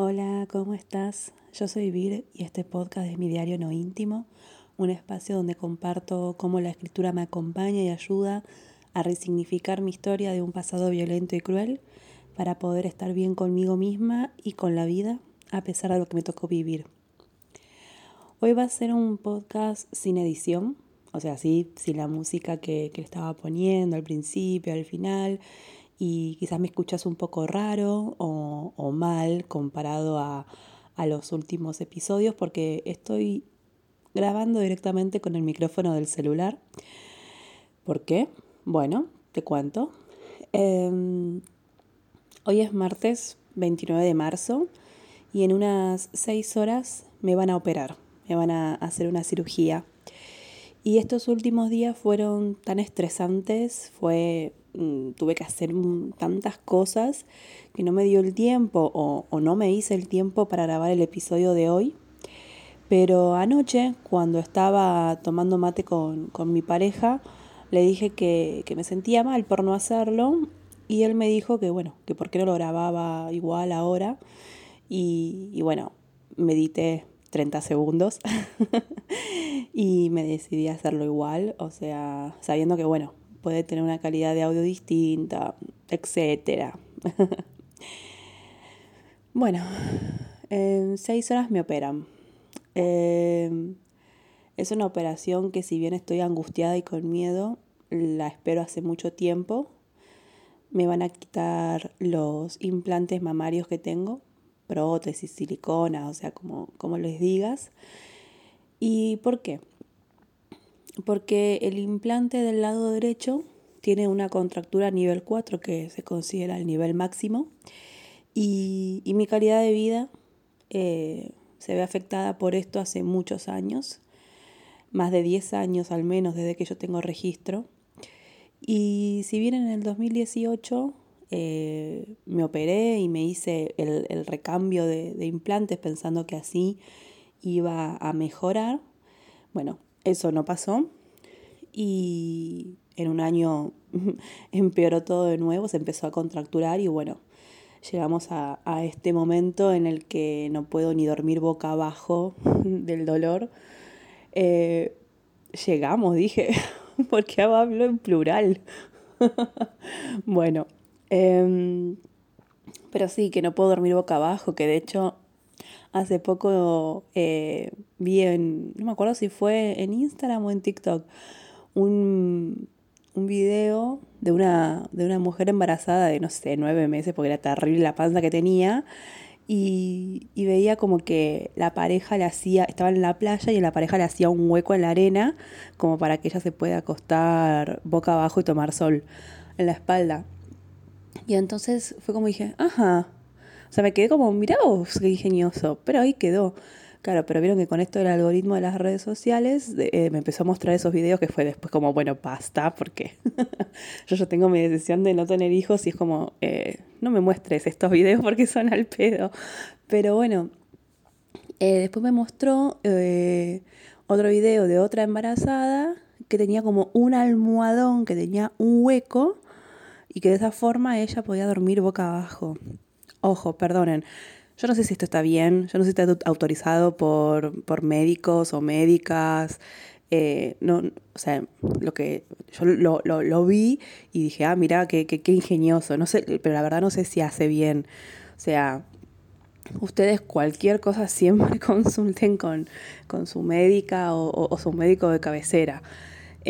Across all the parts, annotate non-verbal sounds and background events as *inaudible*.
Hola, ¿cómo estás? Yo soy Vir y este podcast es mi diario no íntimo, un espacio donde comparto cómo la escritura me acompaña y ayuda a resignificar mi historia de un pasado violento y cruel para poder estar bien conmigo misma y con la vida a pesar de lo que me tocó vivir. Hoy va a ser un podcast sin edición, o sea, sí, sin la música que, que estaba poniendo al principio, al final, y quizás me escuchas un poco raro o, mal comparado a, a los últimos episodios porque estoy grabando directamente con el micrófono del celular. ¿Por qué? Bueno, te cuento. Em, hoy es martes 29 de marzo y en unas 6 horas me van a operar, me van a hacer una cirugía. Y estos últimos días fueron tan estresantes, fue tuve que hacer tantas cosas que no me dio el tiempo o, no me hice el tiempo para grabar el episodio de hoy. Pero anoche, cuando estaba tomando mate con, mi pareja, le dije que, me sentía mal por no hacerlo y él me dijo que bueno, que por qué no lo grababa igual ahora. Y, y bueno, medité 30 segundos *laughs* y me decidí a hacerlo igual, o sea, sabiendo que bueno, puede tener una calidad de audio distinta, etc. *laughs* bueno, en seis horas me operan. Em, es una operación que si bien estoy angustiada y con miedo, la espero hace mucho tiempo. Me van a quitar los implantes mamarios que tengo, prótesis, silicona, o sea, como, como les digas. ¿Y por qué? Porque el implante del lado derecho tiene una contractura nivel 4 que se considera el nivel máximo y, mi calidad de vida eh, se ve afectada por esto hace muchos años, más de 10 años al menos desde que yo tengo registro. Y si bien en el 2018 eh, me operé y me hice el, recambio de, de implantes pensando que así iba a mejorar, bueno, eso no pasó y en un año *laughs* empeoró todo de nuevo, se empezó a contracturar y bueno, llegamos a, este momento en el que no puedo ni dormir boca abajo *laughs* del dolor. Eh, llegamos, dije, *laughs* porque hablo en plural. bueno, em, pero sí, que no puedo dormir boca abajo, que de hecho hace poco eh, vi en, no me acuerdo si fue en Instagram o en TikTok, un, un video de una, de una mujer embarazada de, no sé, nueve meses, porque era terrible la panza que tenía. Y, y, veía como que la pareja le hacía, estaba en la playa y la pareja le hacía un hueco en la arena como para que ella se pueda acostar boca abajo y tomar sol en la espalda. Y entonces fue como dije, ajá, o sea, me quedé como, mirá vos, qué ingenioso, pero ahí quedó. Claro, pero vieron que con esto del algoritmo de las redes sociales eh, me empezó a mostrar esos videos que fue después como, bueno, basta, porque *laughs* yo ya tengo mi decisión de no tener hijos y es como, eh, no me muestres estos videos porque son al pedo. Pero bueno, eh, después me mostró otro video de otra embarazada que tenía como un almohadón, que tenía un hueco y que de esa forma ella podía dormir boca abajo. Ojo, perdonen. Yo no sé si esto está bien, yo no sé si está autorizado por, por médicos o médicas. Eh, no, o sea, lo que yo lo, lo, lo vi y dije, ah, mira, qué, qué, qué, ingenioso. No sé, pero la verdad no sé si hace bien. O sea, ustedes cualquier cosa siempre *laughs* consulten con, con su médica o, o su médico de cabecera.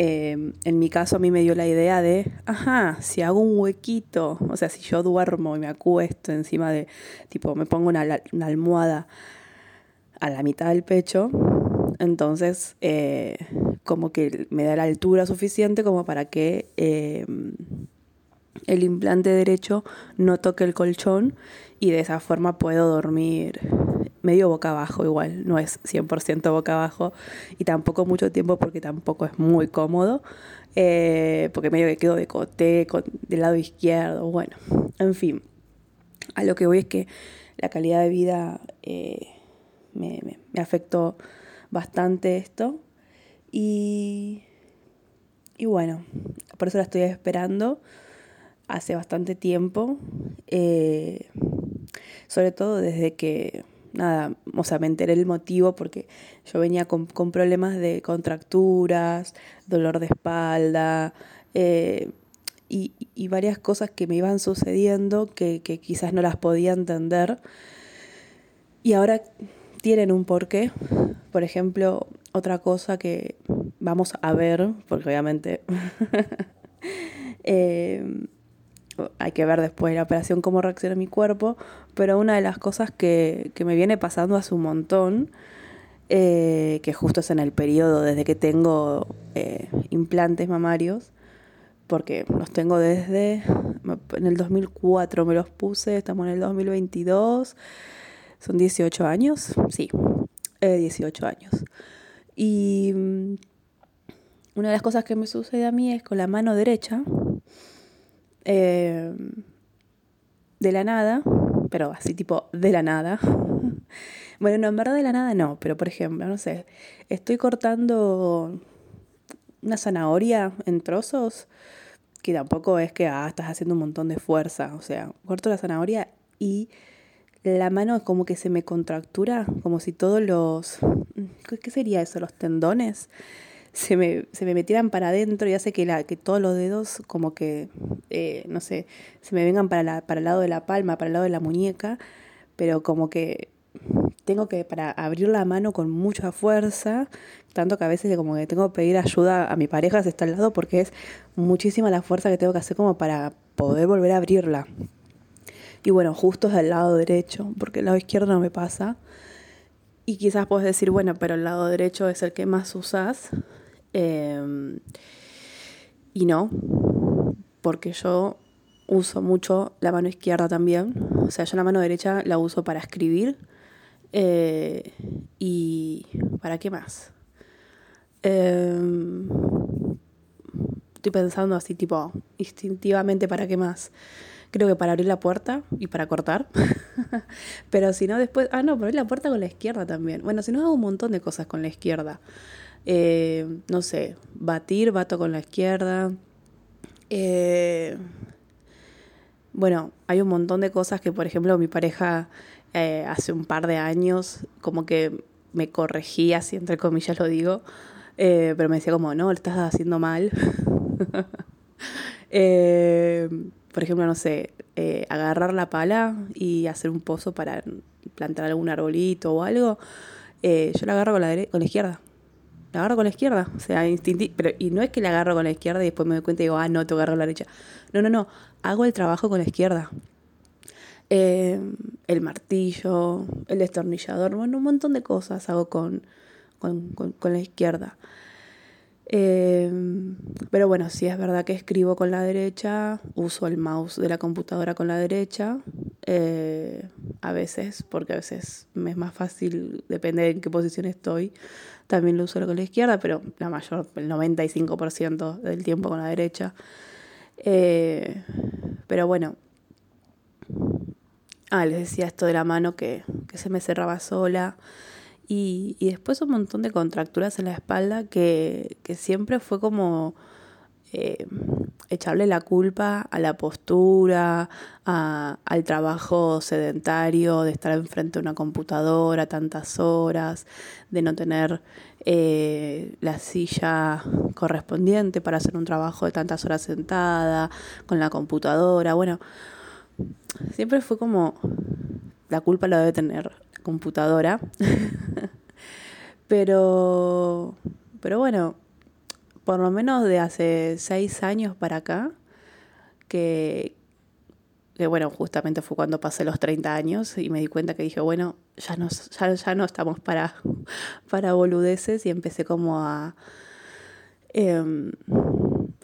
Em, en mi caso a mí me dio la idea de, ajá, si hago un huequito, o sea, si yo duermo y me acuesto encima de, tipo, me pongo una, almohada a la mitad del pecho, entonces eh, como que me da la altura suficiente como para que em, el implante derecho no toque el colchón y de esa forma puedo dormir medio boca abajo igual, no es 100% boca abajo y tampoco mucho tiempo porque tampoco es muy cómodo, eh, porque medio que quedo de coté, del lado izquierdo, bueno, en fin, a lo que voy es que la calidad de vida eh, me, me, afectó bastante esto y, y bueno, por eso la estoy esperando hace bastante tiempo. Eh, sobre todo desde que, nada, o sea, me enteré el motivo porque yo venía con, problemas de contracturas, dolor de espalda, eh, y, varias cosas que me iban sucediendo que, que quizás no las podía entender. Y ahora tienen un porqué. Por ejemplo, otra cosa que vamos a ver, porque obviamente *laughs* eh, hay que ver después de la operación cómo reacciona mi cuerpo, pero una de las cosas que, me viene pasando hace un montón, eh, que justo es en el periodo desde que tengo eh, implantes mamarios, porque los tengo desde, en el 2004 me los puse, estamos en el 2022, son 18 años, sí, 18 años. Y mm, una de las cosas que me sucede a mí es con la mano derecha, eh, de la nada, pero así tipo de la nada. *laughs* bueno, no, en verdad de la nada no, pero por ejemplo, no sé, estoy cortando una zanahoria en trozos, que tampoco es que ah, estás haciendo un montón de fuerza, o sea, corto la zanahoria y la mano como que se me contractura, como si todos los... ¿Qué sería eso? Los tendones se me, se me metieran para adentro y hace que, la, que todos los dedos como que, eh, no sé, se me vengan para, la, para el lado de la palma, para el lado de la muñeca, pero como que tengo que para abrir la mano con mucha fuerza, tanto que a veces como que tengo que pedir ayuda a mi pareja si está al lado porque es muchísima la fuerza que tengo que hacer como para poder volver a abrirla. Y bueno, justo es del lado derecho, porque el lado izquierdo no me pasa. Y quizás puedes decir, bueno, pero el lado derecho es el que más usas. Em, y no, porque yo uso mucho la mano izquierda también. O sea, yo la mano derecha la uso para escribir. Eh, ¿Y para qué más? Em, estoy pensando así, tipo, instintivamente, ¿para qué más? creo que para abrir la puerta y para cortar. *laughs* Pero si no, después. Ah, no, para abrir la puerta con la izquierda también. Bueno, si no, hago un montón de cosas con la izquierda. Eh, no sé, batir, bato con la izquierda. Eh, bueno, hay un montón de cosas que, por ejemplo, mi pareja eh, hace un par de años, como que me corregía, si entre comillas lo digo, pero me decía como, no, lo estás haciendo mal. *laughs* por ejemplo, no sé, agarrar la pala y hacer un pozo para plantar algún arbolito o algo, yo la agarro con la, con la izquierda. La agarro con la izquierda, o sea, instintivo. Pero, y no es que la agarro con la izquierda y después me doy cuenta y digo, ah, no, te agarro con la derecha. No, no, no, hago el trabajo con la izquierda. Eh, el martillo, el destornillador, bueno, un montón de cosas hago con, con, con la izquierda. Em, pero bueno, si es verdad que escribo con la derecha, uso el mouse de la computadora con la derecha, eh, a veces, porque a veces me es más fácil, depende de en qué posición estoy, también lo uso con la izquierda, pero la mayor, el 95% del tiempo con la derecha. Eh, pero bueno, ah, les decía esto de la mano que, que se me cerraba sola. Y, después un montón de contracturas en la espalda que, siempre fue como eh, echarle la culpa a la postura, al trabajo sedentario, de estar enfrente de una computadora tantas horas, de no tener eh, la silla correspondiente para hacer un trabajo de tantas horas sentada, con la computadora. Bueno, siempre fue como la culpa la debe tener computadora. *laughs* pero, pero bueno, por lo menos de hace seis años para acá, que, que bueno, justamente fue cuando pasé los 30 años y me di cuenta que dije, bueno, ya no, ya, no estamos para, *laughs* para boludeces y empecé como a, em,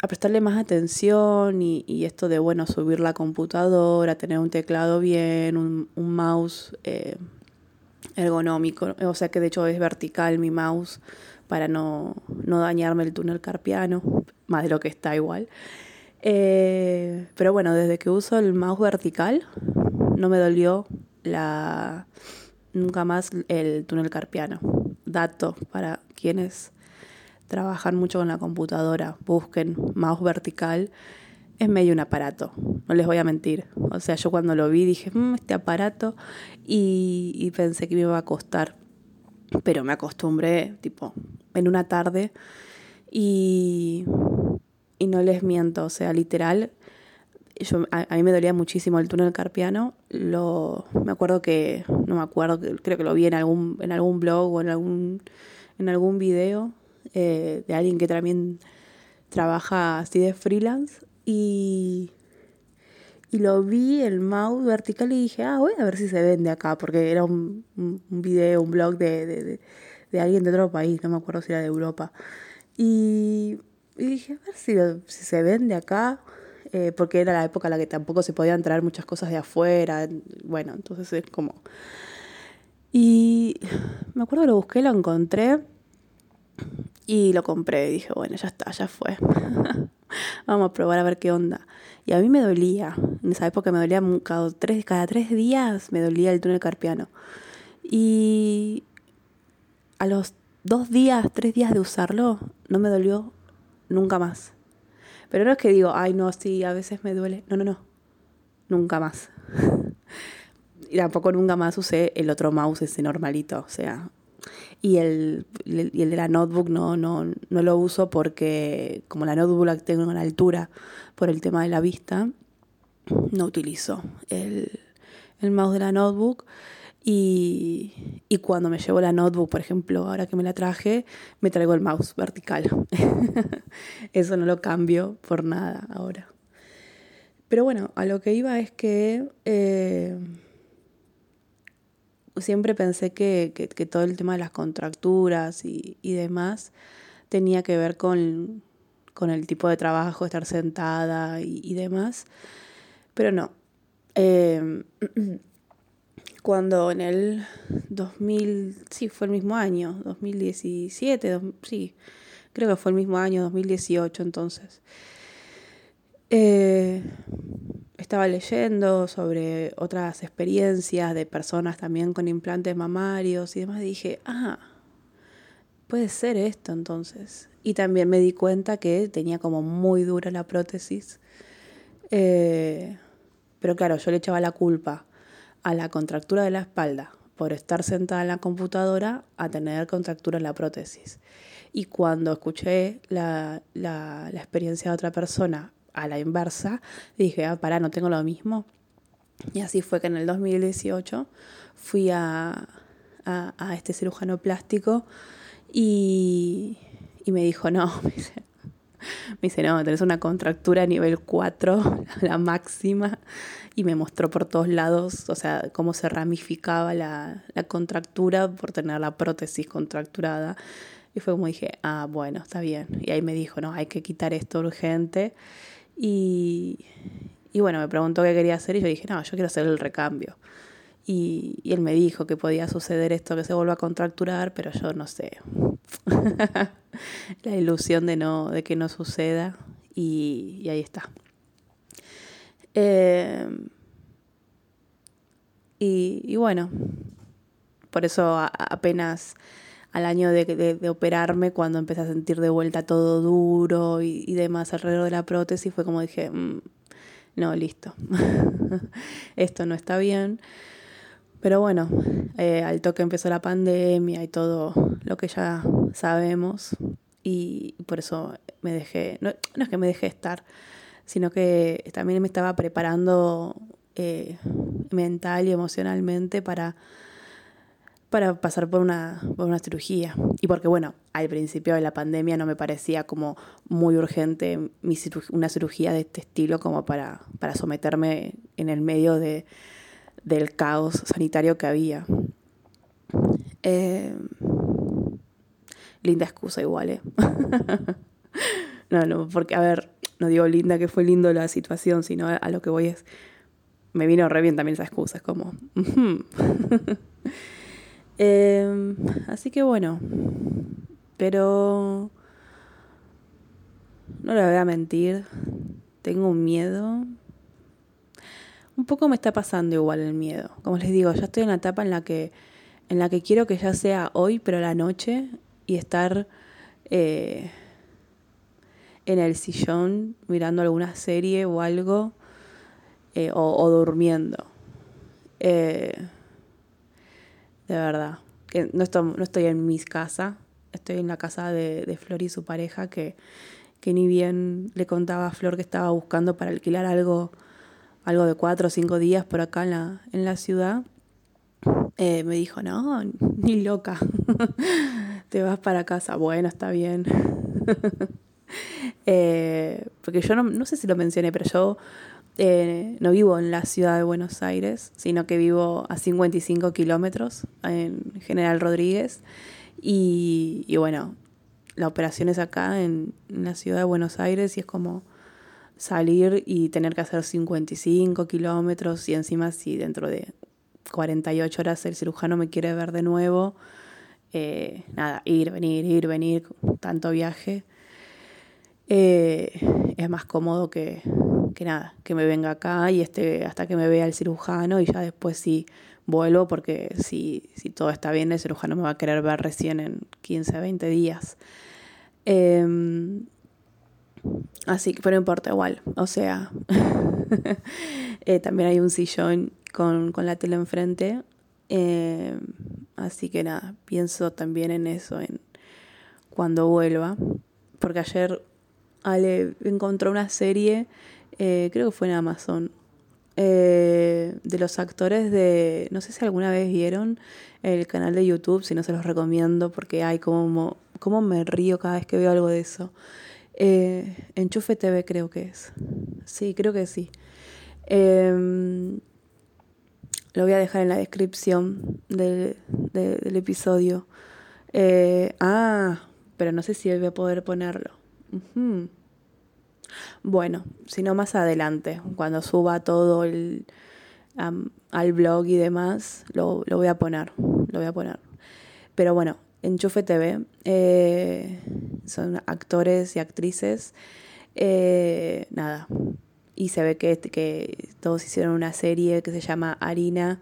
a prestarle más atención y, esto de, bueno, subir la computadora, tener un teclado bien, un, mouse eh, ergonómico, o sea que de hecho es vertical mi mouse para no, dañarme el túnel carpiano, más de lo que está igual. Eh, pero bueno, desde que uso el mouse vertical no me dolió la nunca más el túnel carpiano. Dato para quienes trabajan mucho con la computadora, busquen mouse vertical es medio un aparato, no les voy a mentir. O sea, yo cuando lo vi dije, mmm, este aparato, y, pensé que me iba a costar. Pero me acostumbré, tipo, en una tarde. Y, y no les miento, o sea, literal, yo, a, mí me dolía muchísimo el túnel carpiano. Lo, me acuerdo que, no me acuerdo, creo que lo vi en algún, en algún blog o en algún, en algún video eh, de alguien que también trabaja así de freelance. Y, y lo vi el mouse vertical y dije, ah, voy a ver si se vende acá, porque era un, un, video, un blog de, de, de, alguien de otro país, no me acuerdo si era de Europa. Y, y dije, a ver si, si se vende acá. Eh, porque era la época en la que tampoco se podían traer muchas cosas de afuera. Bueno, entonces es como... Y me acuerdo que lo busqué, lo encontré y lo compré. Y dije, bueno, ya está, ya fue. *laughs* *laughs* Vamos a probar a ver qué onda. Y a mí me dolía. En esa época me dolía cada tres, cada tres días me dolía el túnel carpiano. Y a los dos días, tres días de usarlo, no me dolió nunca más. Pero no es que digo, ay, no, sí, a veces me duele. No, no, no. Nunca más. *laughs* y tampoco nunca más usé el otro mouse, ese normalito. O sea, y el, y el de la notebook no, no, no lo uso porque como la notebook la tengo en altura por el tema de la vista, no utilizo el, el mouse de la notebook. Y, y, cuando me llevo la notebook, por ejemplo, ahora que me la traje, me traigo el mouse vertical. *laughs* Eso no lo cambio por nada ahora. Pero bueno, a lo que iba es que eh, siempre pensé que, que, todo el tema de las contracturas y, y demás tenía que ver con, con, el tipo de trabajo, estar sentada y, y demás. Pero no. Eh, *clears throat* cuando en el 2000, sí, fue el mismo año, 2017, sí, creo que fue el mismo año, 2018 entonces. Eh, estaba leyendo sobre otras experiencias de personas también con implantes mamarios y demás. Dije, ah, puede ser esto entonces. Y también me di cuenta que tenía como muy dura la prótesis. Eh, pero claro, yo le echaba la culpa a la contractura de la espalda por estar sentada en la computadora a tener contractura en la prótesis. Y cuando escuché la, la, experiencia de otra persona a la inversa, dije, ah, pará, no tengo lo mismo. Y así fue que en el 2018 fui a, a, este cirujano plástico y, y me dijo, no, *laughs* me dice, me dice, no, tenés una contractura a nivel 4, *laughs* la máxima, y me mostró por todos lados, o sea, cómo se ramificaba la, la contractura por tener la prótesis contracturada. Y fue como dije, ah, bueno, está bien. Y ahí me dijo, no, hay que quitar esto urgente. Y, y bueno, me preguntó qué quería hacer y yo dije, no, yo quiero hacer el recambio. Y, y él me dijo que podía suceder esto, que se vuelva a contracturar, pero yo no sé. *laughs* la ilusión de, no, de que no suceda y, ahí está. Y, y, bueno, por eso apenas al año de, de, operarme, cuando empecé a sentir de vuelta todo duro y, demás alrededor de la prótesis, fue como dije, mm, no, listo, *laughs* esto no está bien. Pero bueno, eh, al toque empezó la pandemia y todo lo que ya sabemos y por eso me dejé, no, no es que me dejé estar, sino que también me estaba preparando eh, mental y emocionalmente para, para pasar por una, por una cirugía. Y porque, bueno, al principio de la pandemia no me parecía como muy urgente una cirugía de este estilo como para, para someterme en el medio de, del caos sanitario que había. Eh, linda excusa igual, ¿eh? *laughs* no, no, porque, a ver, no digo linda que fue lindo la situación, sino a, lo que voy es, me vino re bien también esa excusa, es como... *laughs* Em, así que bueno, pero no le voy a mentir, tengo un miedo. Un poco me está pasando igual el miedo. Como les digo, ya estoy en la etapa en la que, en la que quiero que ya sea hoy, pero la noche, y estar... Eh, en el sillón mirando alguna serie o algo, eh, o, durmiendo. Eh, de verdad, que no estoy, no estoy en mi casa, estoy en la casa de, de Flor y su pareja, que, que ni bien le contaba a Flor que estaba buscando para alquilar algo, algo de cuatro o cinco días por acá en la, en la ciudad. Eh, me dijo, no, ni loca, *laughs* te vas para casa. Bueno, está bien. *laughs* Eh, porque yo no, sé si lo mencioné, pero yo eh, no vivo en la ciudad de Buenos Aires, sino que vivo a 55 kilómetros en General Rodríguez. Y, bueno, la operación es acá en, la ciudad de Buenos Aires y es como salir y tener que hacer 55 kilómetros y encima si dentro de 48 horas el cirujano me quiere ver de nuevo, eh, nada, ir, venir, ir, venir, tanto viaje, eh, es más cómodo que, que, nada, que me venga acá y esté hasta que me vea el cirujano y ya después sí vuelvo porque si, si todo está bien el cirujano me va a querer ver recién en 15, 20 días. Em, así que, pero no importa igual, o sea, *laughs* eh, también hay un sillón con, la tele enfrente. Eh, así que nada, pienso también en eso, en cuando vuelva. Porque ayer Ale encontró una serie, eh, creo que fue en Amazon, eh, de los actores de, no sé si alguna vez vieron el canal de YouTube, si no se los recomiendo porque hay como, como me río cada vez que veo algo de eso. Enchufe TV creo que es. Sí, creo que sí. Em, lo voy a dejar en la descripción del, episodio. Eh, ah, pero no sé si voy a poder ponerlo. Bueno, si no más adelante, cuando suba todo el, al blog y demás, lo, voy a poner. Lo voy a poner. Pero bueno, Enchufe TV eh, son actores y actrices. Eh, nada, y se ve que, que todos hicieron una serie que se llama Harina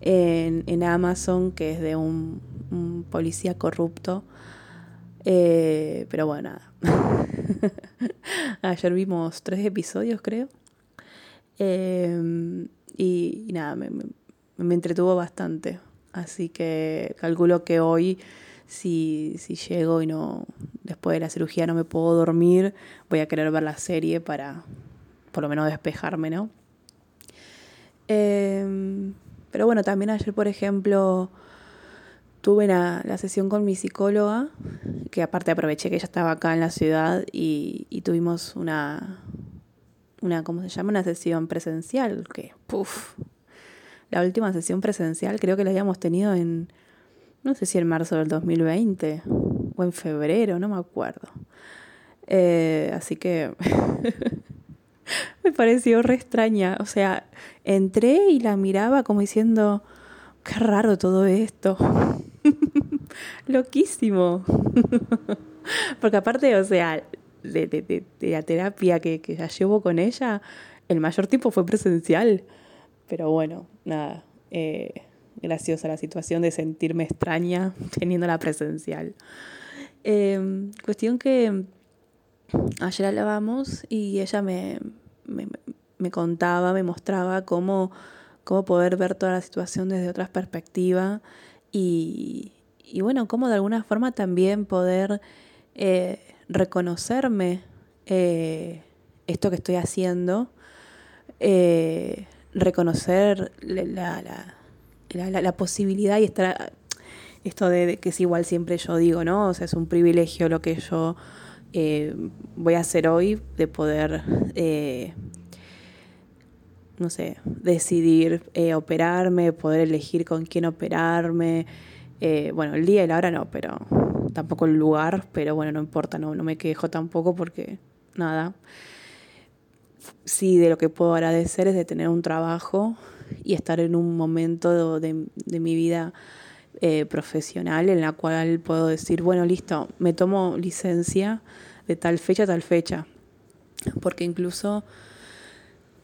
en, Amazon, que es de un, policía corrupto. Eh, pero bueno, nada. *laughs* Ayer vimos tres episodios, creo. Eh, y, nada, me, me, entretuvo bastante. Así que calculo que hoy, si, si llego y no, después de la cirugía no me puedo dormir, voy a querer ver la serie para, por lo menos despejarme, ¿no? Em, pero bueno, también ayer, por ejemplo, tuve la, sesión con mi psicóloga, que aparte aproveché que ella estaba acá en la ciudad y, tuvimos una, una, ¿cómo se llama? Una sesión presencial, que, puff, la última sesión presencial creo que la habíamos tenido en, no sé si en marzo del 2020 o en febrero, no me acuerdo. Eh, así que *laughs* me pareció re extraña. O sea, entré y la miraba como diciendo, qué raro todo esto. Loquísimo. *laughs* Porque aparte, o sea, de, la terapia que, ya llevo con ella, el mayor tiempo fue presencial. Pero bueno, nada. Eh, graciosa la situación de sentirme extraña *laughs* teniendo la presencial. Em, cuestión que ayer hablábamos y ella me, me, contaba, me mostraba cómo, cómo poder ver toda la situación desde otras perspectivas y, y bueno, cómo de alguna forma también poder eh, reconocerme eh, esto que estoy haciendo, eh, reconocer la, la, la, posibilidad y estar esto de, que es igual siempre yo digo, ¿no? O sea, es un privilegio lo que yo eh, voy a hacer hoy de poder, no sé, decidir operarme, poder elegir con quién operarme. Bueno, el día y la hora no, pero tampoco el lugar, pero bueno, no importa, no, no me quejo tampoco porque nada. Sí, de lo que puedo agradecer es de tener un trabajo y estar en un momento de, de mi vida eh, profesional en la cual puedo decir, bueno, listo, me tomo licencia de tal fecha a tal fecha. Porque incluso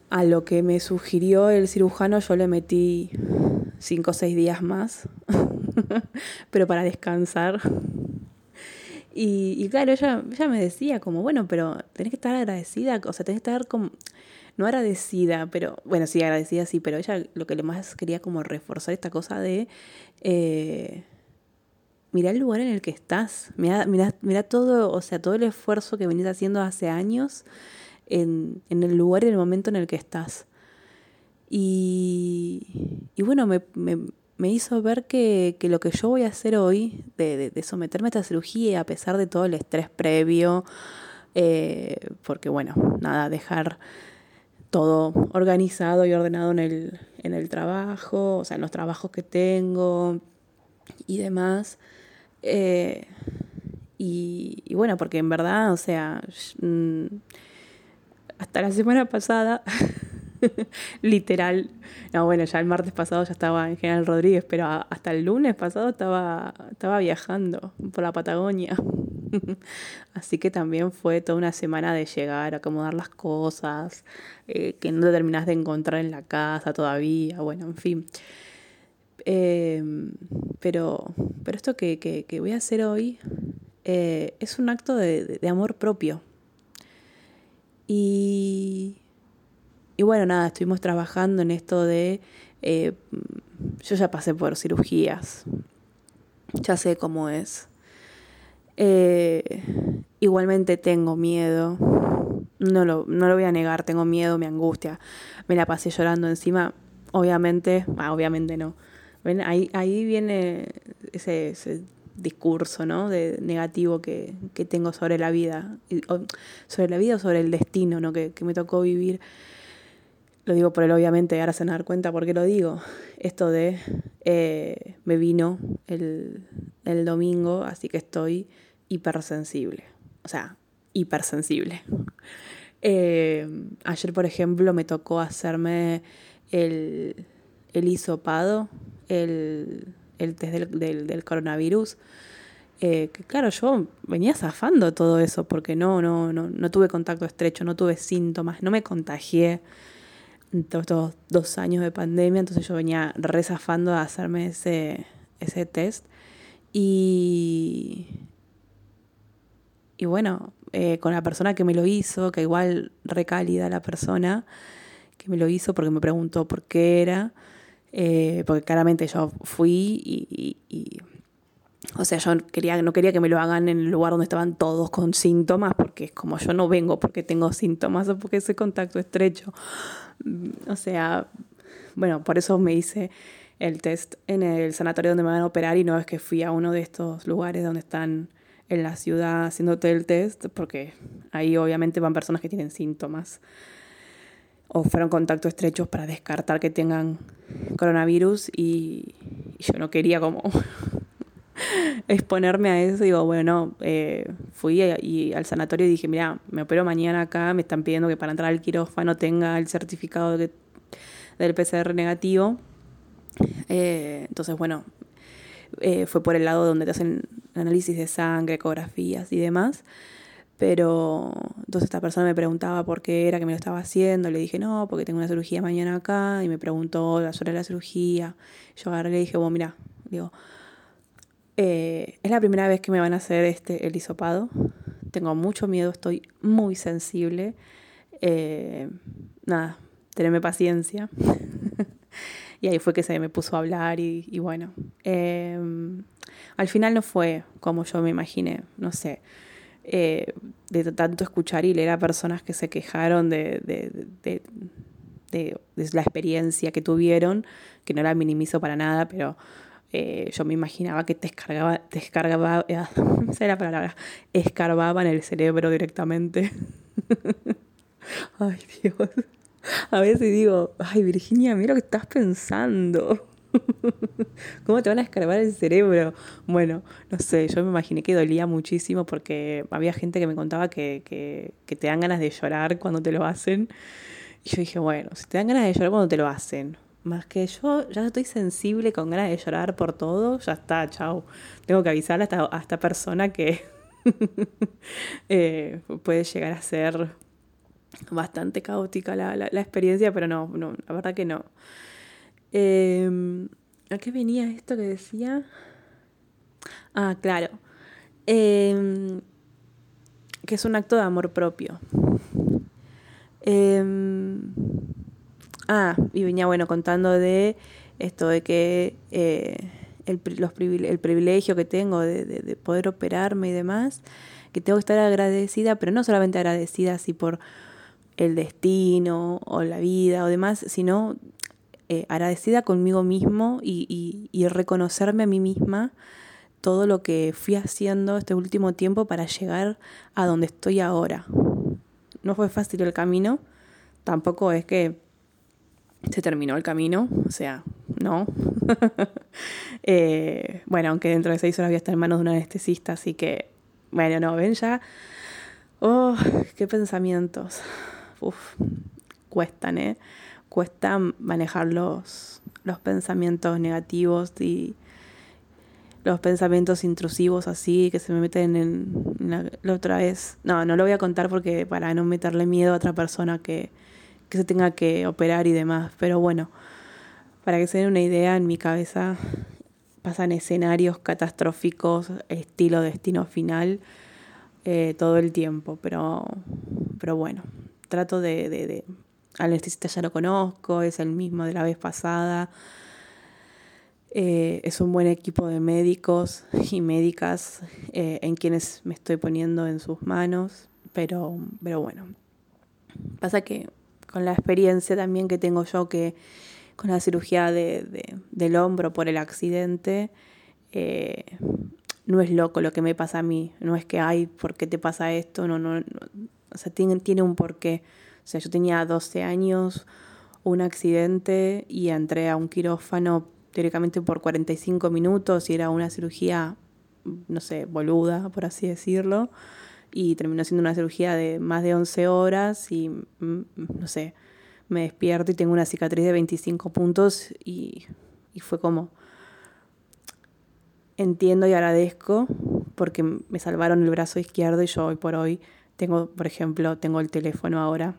a lo que me sugirió el cirujano yo le metí cinco o seis días más, *laughs* *laughs* pero para descansar. Y, claro, ella, ella me decía como, bueno, pero tenés que estar agradecida, o sea, tenés que estar como, no agradecida, pero, bueno, sí, agradecida sí, pero ella lo que más quería como reforzar esta cosa de, eh, mira el lugar en el que estás, mira, mira, mira todo, o sea, todo el esfuerzo que venís haciendo hace años en, en el lugar y el momento en el que estás. Y, y bueno, me, me, me hizo ver que, que, lo que yo voy a hacer hoy, de, de, someterme a esta cirugía, a pesar de todo el estrés previo, eh, porque bueno, nada, dejar todo organizado y ordenado en el, en el trabajo, o sea, en los trabajos que tengo y demás. Eh, y, y, bueno, porque en verdad, o sea, mm, hasta la semana pasada *laughs* *laughs* Literal. No, bueno, ya el martes pasado ya estaba en General Rodríguez, pero hasta el lunes pasado estaba, estaba viajando por la Patagonia. *laughs* Así que también fue toda una semana de llegar, acomodar las cosas, eh, que no te terminás de encontrar en la casa todavía, bueno, en fin. Em, pero, pero esto que, que, voy a hacer hoy eh, es un acto de, de amor propio. Y, y bueno, nada, estuvimos trabajando en esto de... Eh, yo ya pasé por cirugías, ya sé cómo es. Eh, igualmente tengo miedo, no lo, no lo voy a negar, tengo miedo, me angustia. Me la pasé llorando encima, obviamente, ah, obviamente no. Ahí, ahí viene ese, discurso ¿no? de negativo que, que, tengo sobre la vida, sobre la vida o sobre el destino ¿no? que me tocó vivir. Lo digo por él, obviamente, ahora se van a dar cuenta por qué lo digo. Esto de eh, me vino el, el domingo, así que estoy hipersensible. O sea, hipersensible. *laughs* Eh, ayer, por ejemplo, me tocó hacerme el, el hisopado, el, el test del, del, del coronavirus. Eh, que claro, yo venía zafando todo eso porque no, no, no, no tuve contacto estrecho, no tuve síntomas, no me contagié todos estos dos años de pandemia, entonces yo venía rezafando a hacerme ese, ese test. Y, y bueno, eh, con la persona que me lo hizo, que igual recálida la persona que me lo hizo porque me preguntó por qué era, eh, porque claramente yo fui y, y, o sea, yo quería, no quería que me lo hagan en el lugar donde estaban todos con síntomas, porque es como yo no vengo porque tengo síntomas o porque ese contacto estrecho. O sea, bueno, por eso me hice el test en el sanatorio donde me van a operar y no es que fui a uno de estos lugares donde están en la ciudad haciéndote el test, porque ahí obviamente van personas que tienen síntomas o fueron contactos estrechos para descartar que tengan coronavirus y, yo no quería como exponerme a eso. Digo, bueno, eh, fui y al sanatorio y dije, mira, me opero mañana acá, me están pidiendo que para entrar al quirófano tenga el certificado de, del PCR negativo. Eh, entonces, bueno, eh, fue por el lado donde te hacen análisis de sangre, ecografías y demás. Pero entonces esta persona me preguntaba por qué era que me lo estaba haciendo. Le dije, no, porque tengo una cirugía mañana acá. Y me preguntó sobre la cirugía. Yo agarré y le dije, bueno, mira, digo, eh, es la primera vez que me van a hacer este, el hisopado. Tengo mucho miedo, estoy muy sensible. Eh, nada, tenerme paciencia. *laughs* y ahí fue que se me puso a hablar y, bueno. Em, al final no fue como yo me imaginé, no sé. Eh, de tanto escuchar y leer a personas que se quejaron de, de, de, de, la experiencia que tuvieron, que no la minimizo para nada, pero eh, yo me imaginaba que te descargaba, descargaba, eh, *laughs* la palabra, escarbaba en el cerebro directamente. *laughs* ay, Dios. A veces digo, ay, Virginia, mira lo que estás pensando. *laughs* ¿Cómo te van a escarbar el cerebro? Bueno, no sé, yo me imaginé que dolía muchísimo porque había gente que me contaba que, que, que te dan ganas de llorar cuando te lo hacen. Y yo dije, bueno, si te dan ganas de llorar cuando te lo hacen, más que yo ya estoy sensible con ganas de llorar por todo, ya está, chao. Tengo que avisarle a esta, a esta persona que *laughs* eh, puede llegar a ser bastante caótica la, la, experiencia, pero no, no, la verdad que no. Eh, ¿A qué venía esto que decía? Ah, claro. Em, que es un acto de amor propio. Em, ah, y venía, bueno, contando de esto de que eh, el, el, privilegio que tengo de, de, poder operarme y demás, que tengo que estar agradecida, pero no solamente agradecida así por el destino o la vida o demás, sino eh, agradecida conmigo mismo y, y, reconocerme a mí misma todo lo que fui haciendo este último tiempo para llegar a donde estoy ahora. No fue fácil el camino, tampoco es que se terminó el camino, o sea, no. *laughs* Eh, bueno, aunque dentro de seis horas voy a estar en manos de un anestesista, así que, bueno, no, ven ya. Oh, qué pensamientos. Uf, cuestan, ¿eh? Cuesta manejar los, los pensamientos negativos y los pensamientos intrusivos así que se me meten en la, otra vez. No, no lo voy a contar porque para no meterle miedo a otra persona que, que se tenga que operar y demás. Pero bueno, para que se den una idea, en mi cabeza pasan escenarios catastróficos, estilo destino final, eh, todo el tiempo. Pero, pero bueno, trato de, de. Al anestesista ya lo conozco, es el mismo de la vez pasada. Eh, es un buen equipo de médicos y médicas eh, en quienes me estoy poniendo en sus manos, pero, pero bueno, pasa que con la experiencia también que tengo yo que con la cirugía de, del hombro por el accidente, eh, no es loco lo que me pasa a mí, no es que, ay, ¿por qué te pasa esto? No, no, o sea, tiene, tiene un porqué. O sea, yo tenía 12 años, un accidente y entré a un quirófano teóricamente por 45 minutos y era una cirugía, no sé, boluda, por así decirlo, y terminó siendo una cirugía de más de 11 horas y, mm, no sé, me despierto y tengo una cicatriz de 25 puntos y, fue como, entiendo y agradezco porque me salvaron el brazo izquierdo y yo hoy por hoy tengo, por ejemplo, tengo el teléfono ahora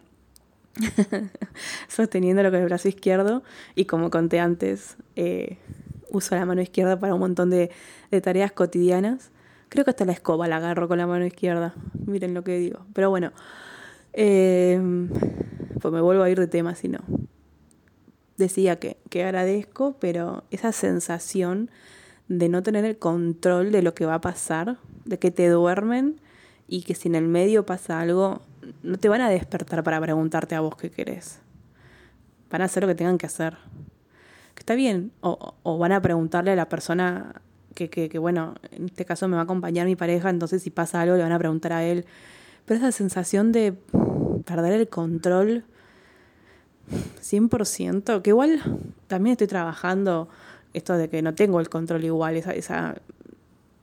*laughs* sosteniendo lo con el brazo izquierdo y como conté antes, eh, uso la mano izquierda para un montón de, tareas cotidianas. Creo que hasta la escoba la agarro con la mano izquierda, miren lo que digo. Pero bueno, Em, pues me vuelvo a ir de tema si no. Decía que, que agradezco, pero esa sensación de no tener el control de lo que va a pasar, de que te duermen y que si en el medio pasa algo, no te van a despertar para preguntarte a vos qué querés. Van a hacer lo que tengan que hacer. Que está bien. O, o van a preguntarle a la persona que, que, bueno, en este caso me va a acompañar mi pareja, entonces si pasa algo le van a preguntar a él. Pero esa sensación de perder el control 100%, que igual también estoy trabajando esto de que no tengo el control igual, esa,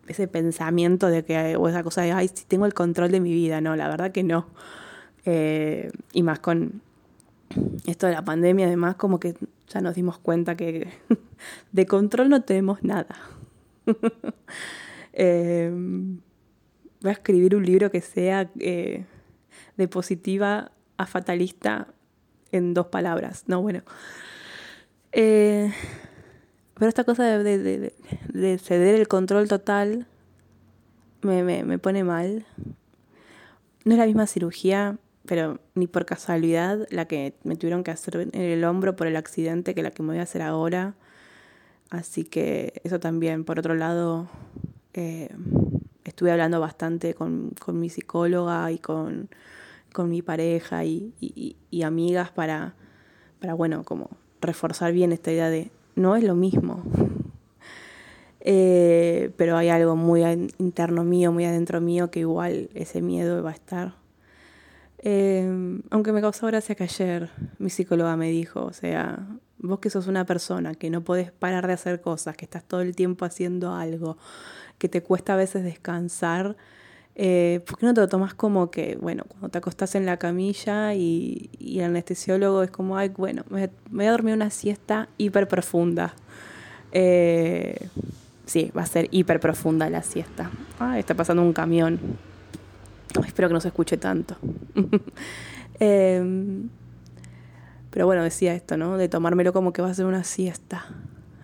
ese pensamiento de que, o esa cosa de, ay, si tengo el control de mi vida, no, la verdad que no. Eh, y más con esto de la pandemia, además, como que ya nos dimos cuenta que *laughs* de control no tenemos nada. *laughs* eh, voy a escribir un libro que sea eh, de positiva a fatalista en dos palabras. No, bueno. Eh, pero esta cosa de, ceder el control total me, me, pone mal. No es la misma cirugía, pero ni por casualidad la que me tuvieron que hacer en el hombro por el accidente que la que me voy a hacer ahora. Así que eso también, por otro lado, eh, estuve hablando bastante con, con mi psicóloga y con, con mi pareja y, amigas para, para, bueno, como reforzar bien esta idea de no es lo mismo. *laughs* Eh, pero hay algo muy interno mío, muy adentro mío, que igual ese miedo va a estar. Eh, aunque me causó gracia que ayer mi psicóloga me dijo, o sea, vos que sos una persona que no podés parar de hacer cosas, que estás todo el tiempo haciendo algo, que te cuesta a veces descansar, eh, ¿por qué no te lo tomas como que, bueno, cuando te acostás en la camilla y, el anestesiólogo es como, ay, bueno, me, voy a dormir una siesta hiper profunda? Eh, sí, va a ser hiper profunda la siesta. Ah, está pasando un camión. espero que no se escuche tanto. *laughs* Em, pero bueno, decía esto, ¿no? De tomármelo como que va a ser una siesta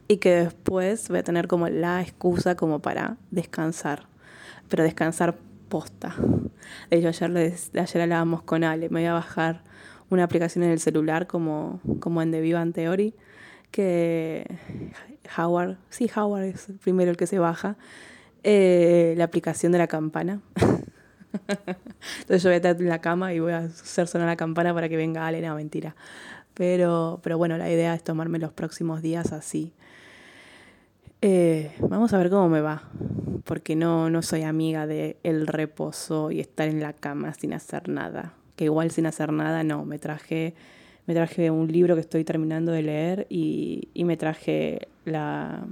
y que después voy a tener como la excusa como para descansar. pero descansar posta. De hecho, ayer, les, ayer hablábamos con Ale, me voy a bajar una aplicación en el celular como, como en The Viva Theory, que Howard, sí, Howard es primero el que se baja, eh, la aplicación de la campana. *laughs* Entonces yo voy a estar en la cama y voy a hacer sonar la campana para que venga Ale, no, mentira. Pero, pero bueno, la idea es tomarme los próximos días así. Eh, vamos a ver cómo me va, porque no, no soy amiga de el reposo y estar en la cama sin hacer nada. Que igual sin hacer nada, no, me traje, me traje un libro que estoy terminando de leer y, y me traje la,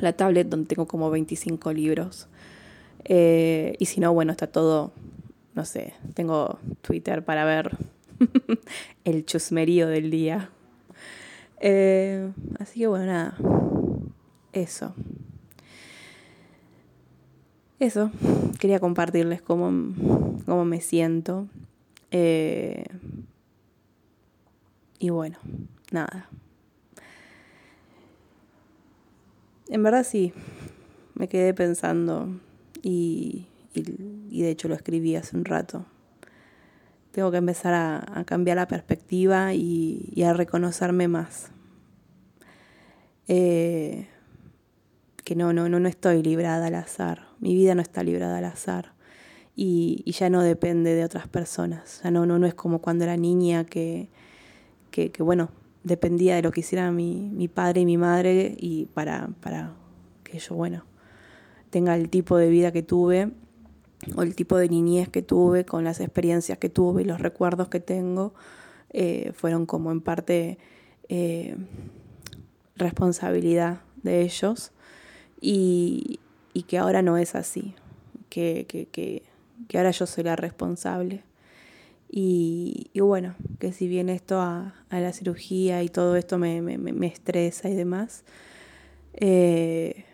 la tablet donde tengo como 25 libros. Eh, y si no, bueno, está todo, no sé, tengo Twitter para ver *laughs* el chusmerío del día. Eh, así que bueno, nada, eso. Eso, quería compartirles cómo, cómo me siento. Eh, y bueno, nada. En verdad sí, me quedé pensando y, de hecho lo escribí hace un rato. Tengo que empezar a, cambiar la perspectiva y, a reconocerme más. Eh, que no, no, no, no estoy librada al azar. Mi vida no está librada al azar. Y, ya no depende de otras personas. Ya no, no, no es como cuando era niña que, que, bueno, dependía de lo que hiciera mi, mi padre y mi madre y para, para que yo, bueno, tenga el tipo de vida que tuve o el tipo de niñez que tuve, con las experiencias que tuve y los recuerdos que tengo, eh, fueron como en parte eh, responsabilidad de ellos y, que ahora no es así, que, que, ahora yo soy la responsable. Y, bueno, que si bien esto a, la cirugía y todo esto me, me, estresa y demás, eh,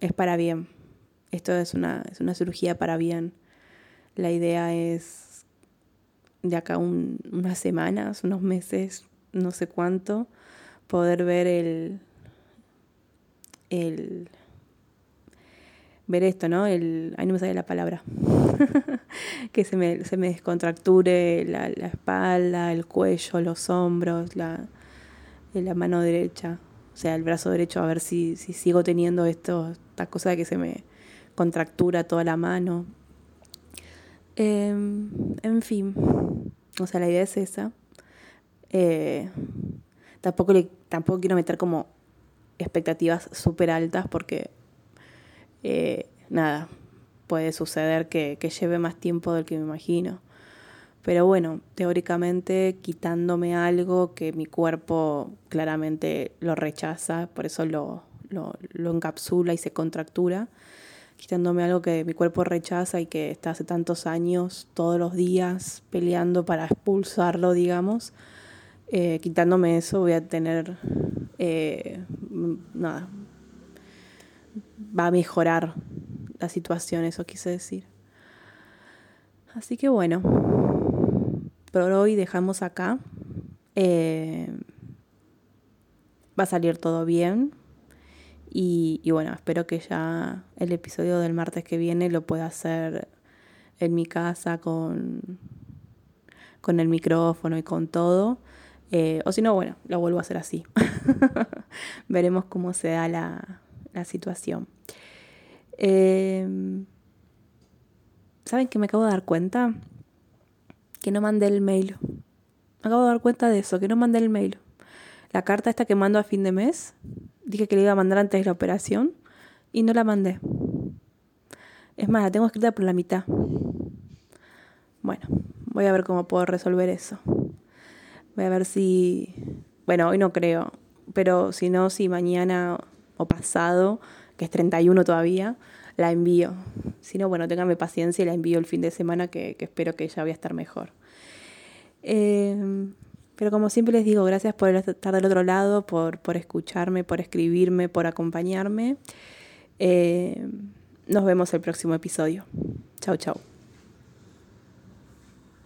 es para bien. Esto es una, es una cirugía para bien. La idea es de acá unas semanas, unos meses, no sé cuánto, poder ver el, el ver esto, ¿no? El, ahí no me sale la palabra. *laughs* que se me, se me descontracture la, la, espalda, el cuello, los hombros, la, la mano derecha o sea, el brazo derecho, a ver si, si sigo teniendo esto, esta cosa que se me contractura toda la mano. Em, en fin, o sea, la idea es esa. Eh, tampoco, le, tampoco quiero meter como expectativas súper altas porque, eh, nada, puede suceder que, que lleve más tiempo del que me imagino. Pero bueno, teóricamente quitándome algo que mi cuerpo claramente lo rechaza, por eso lo, lo, encapsula y se contractura, quitándome algo que mi cuerpo rechaza y que está hace tantos años, todos los días, peleando para expulsarlo, digamos. Eh, quitándome eso voy a tener, eh, nada, va a mejorar la situación, eso quise decir. Así que bueno, por hoy dejamos acá. Eh, va a salir todo bien. Y, bueno, espero que ya el episodio del martes que viene lo pueda hacer en mi casa con, con el micrófono y con todo. Eh, o si no, bueno, lo vuelvo a hacer así. *laughs* Veremos cómo se da la, situación. Eh, ¿Saben que me acabo de dar cuenta? Que no mandé el mail. Me acabo de dar cuenta de eso, que no mandé el mail. La carta esta que mando a fin de mes, dije que le iba a mandar antes de la operación y no la mandé. Es más, la tengo escrita por la mitad. Bueno, voy a ver cómo puedo resolver eso. Voy a ver si... Bueno, hoy no creo, pero si no, si mañana o pasado, que es 31 todavía, la envío. Si no, bueno, téngame paciencia y la envío el fin de semana que, espero que ya voy a estar mejor. Em, pero como siempre les digo, gracias por estar del otro lado, por, por escucharme, por escribirme, por acompañarme. Em, nos vemos el próximo episodio. Chau, chau.